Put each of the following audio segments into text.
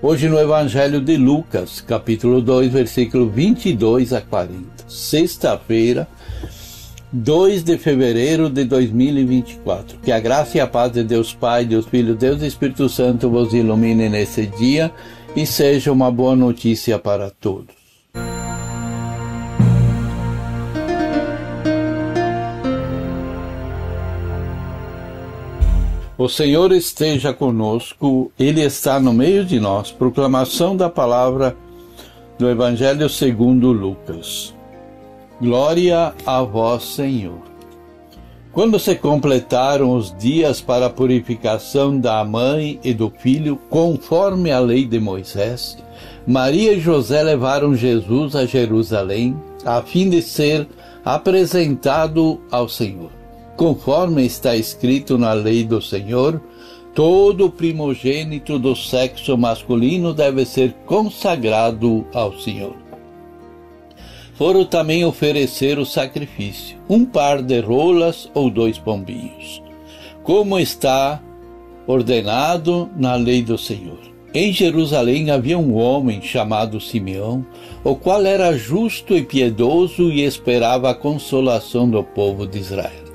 Hoje no Evangelho de Lucas, capítulo 2, versículo 22 a 40. Sexta-feira, 2 de fevereiro de 2024. Que a graça e a paz de Deus Pai, Deus Filho, Deus Espírito Santo vos ilumine nesse dia e seja uma boa notícia para todos. O Senhor esteja conosco, Ele está no meio de nós. Proclamação da palavra do Evangelho segundo Lucas. Glória a vós, Senhor. Quando se completaram os dias para a purificação da mãe e do filho, conforme a lei de Moisés, Maria e José levaram Jesus a Jerusalém, a fim de ser apresentado ao Senhor conforme está escrito na lei do Senhor, todo primogênito do sexo masculino deve ser consagrado ao Senhor. Foram também oferecer o sacrifício, um par de rolas ou dois pombinhos, como está ordenado na lei do Senhor. Em Jerusalém havia um homem chamado Simeão, o qual era justo e piedoso e esperava a consolação do povo de Israel.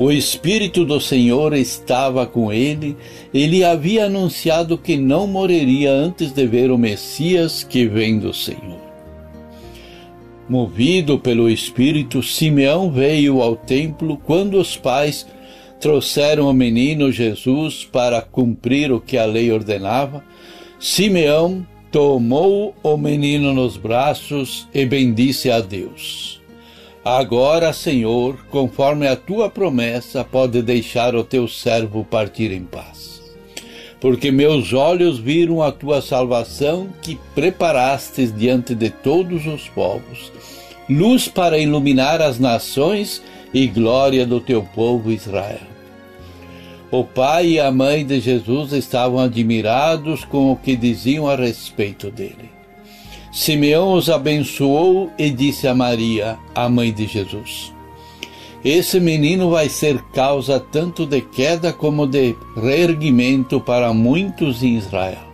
O Espírito do Senhor estava com ele, ele havia anunciado que não morreria antes de ver o Messias que vem do Senhor. Movido pelo Espírito, Simeão veio ao templo quando os pais trouxeram o menino Jesus para cumprir o que a lei ordenava. Simeão tomou o menino nos braços e bendisse a Deus. Agora, Senhor, conforme a tua promessa, pode deixar o teu servo partir em paz. Porque meus olhos viram a tua salvação que preparastes diante de todos os povos, luz para iluminar as nações e glória do teu povo Israel. O pai e a mãe de Jesus estavam admirados com o que diziam a respeito dele. Simeão os abençoou e disse a Maria, a mãe de Jesus: Esse menino vai ser causa tanto de queda como de reerguimento para muitos em Israel.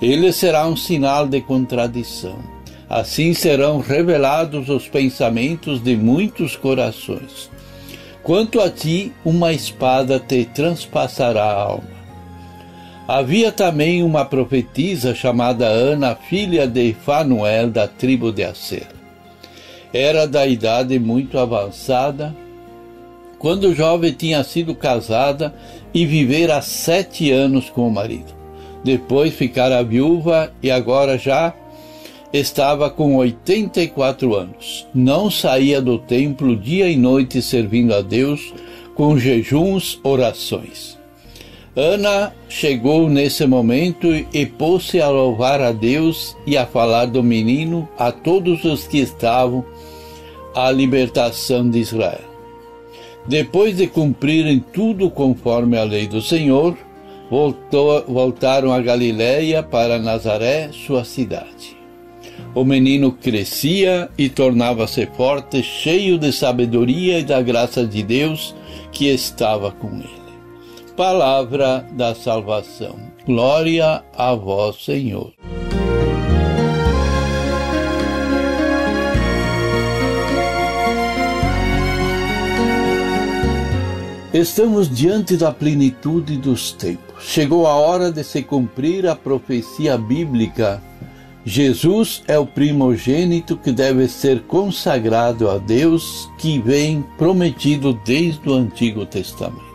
Ele será um sinal de contradição. Assim serão revelados os pensamentos de muitos corações. Quanto a ti, uma espada te transpassará a alma. Havia também uma profetisa chamada Ana, filha de Fanuel, da tribo de Aser. Era da idade muito avançada, quando jovem tinha sido casada e vivera sete anos com o marido. Depois ficara viúva e agora já estava com 84 anos. Não saía do templo dia e noite servindo a Deus com jejuns, orações. Ana chegou nesse momento e pôs-se a louvar a Deus e a falar do menino a todos os que estavam à libertação de Israel. Depois de cumprirem tudo conforme a lei do Senhor, voltou, voltaram a Galiléia para Nazaré, sua cidade. O menino crescia e tornava-se forte, cheio de sabedoria e da graça de Deus que estava com ele palavra da salvação. Glória a vós, Senhor. Estamos diante da plenitude dos tempos. Chegou a hora de se cumprir a profecia bíblica. Jesus é o primogênito que deve ser consagrado a Deus, que vem prometido desde o Antigo Testamento.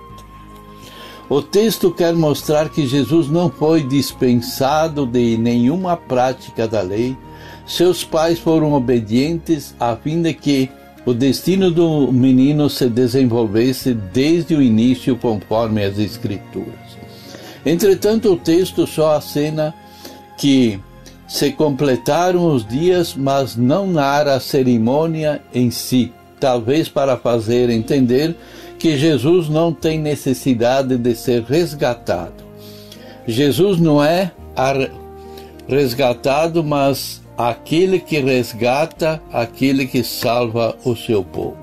O texto quer mostrar que Jesus não foi dispensado de nenhuma prática da lei. Seus pais foram obedientes a fim de que o destino do menino se desenvolvesse desde o início conforme as Escrituras. Entretanto, o texto só acena que se completaram os dias, mas não narra a cerimônia em si, talvez para fazer entender que Jesus não tem necessidade de ser resgatado. Jesus não é resgatado, mas aquele que resgata, aquele que salva o seu povo.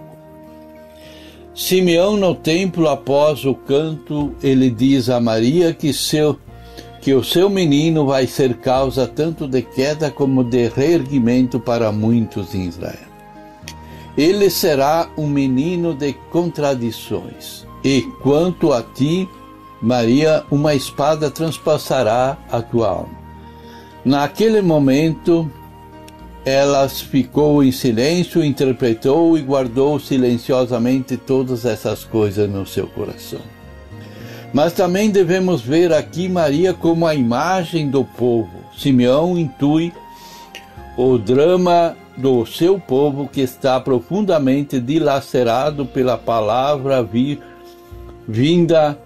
Simeão no templo após o canto, ele diz a Maria que seu que o seu menino vai ser causa tanto de queda como de reerguimento para muitos em Israel. Ele será um menino de contradições. E quanto a ti, Maria, uma espada transpassará a tua alma. Naquele momento, ela ficou em silêncio, interpretou e guardou silenciosamente todas essas coisas no seu coração. Mas também devemos ver aqui Maria como a imagem do povo. Simeão intui o drama do seu povo que está profundamente dilacerado pela palavra vir, vinda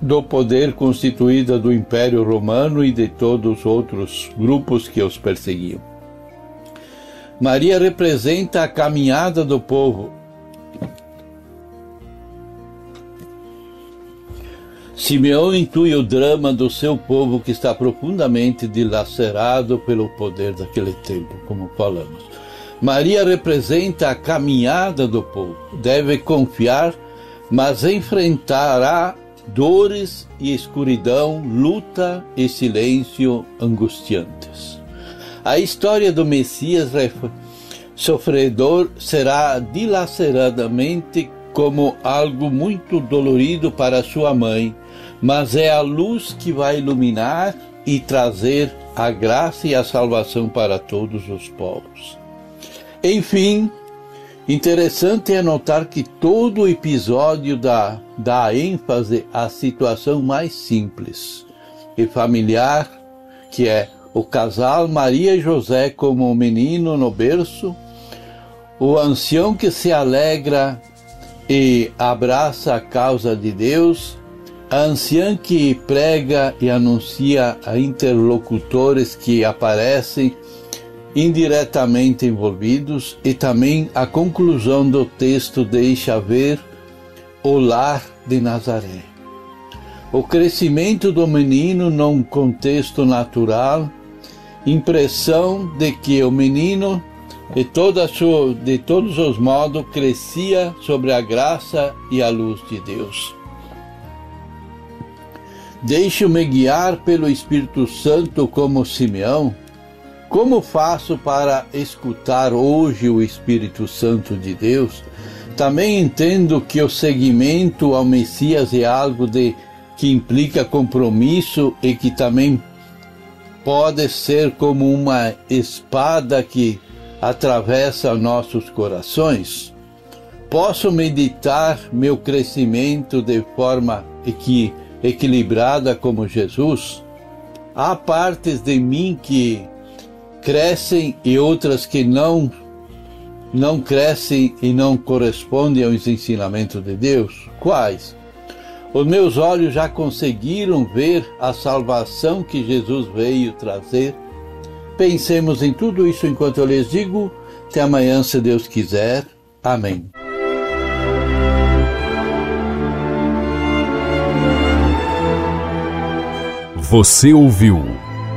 do poder constituída do Império Romano e de todos os outros grupos que os perseguiam. Maria representa a caminhada do povo, Simeão intui o drama do seu povo que está profundamente dilacerado pelo poder daquele tempo, como falamos. Maria representa a caminhada do povo. Deve confiar, mas enfrentará dores e escuridão, luta e silêncio angustiantes. A história do Messias sofredor será dilaceradamente como algo muito dolorido para sua mãe, mas é a luz que vai iluminar e trazer a graça e a salvação para todos os povos. Enfim, interessante é notar que todo o episódio dá, dá ênfase à situação mais simples e familiar, que é o casal Maria e José como o menino no berço, o ancião que se alegra e abraça a causa de Deus, a anciã que prega e anuncia a interlocutores que aparecem indiretamente envolvidos e também a conclusão do texto deixa ver o lar de Nazaré. O crescimento do menino num contexto natural, impressão de que o menino de, toda sua, de todos os modos crescia sobre a graça e a luz de Deus. Deixo-me guiar pelo Espírito Santo como Simeão. Como faço para escutar hoje o Espírito Santo de Deus? Também entendo que o seguimento ao Messias é algo de que implica compromisso e que também pode ser como uma espada que atravessa nossos corações. Posso meditar meu crescimento de forma equilibrada como Jesus, há partes de mim que crescem e outras que não não crescem e não correspondem aos ensinamentos de Deus? Quais? Os meus olhos já conseguiram ver a salvação que Jesus veio trazer? Pensemos em tudo isso enquanto eu lhes digo. Até amanhã, se Deus quiser. Amém. Você ouviu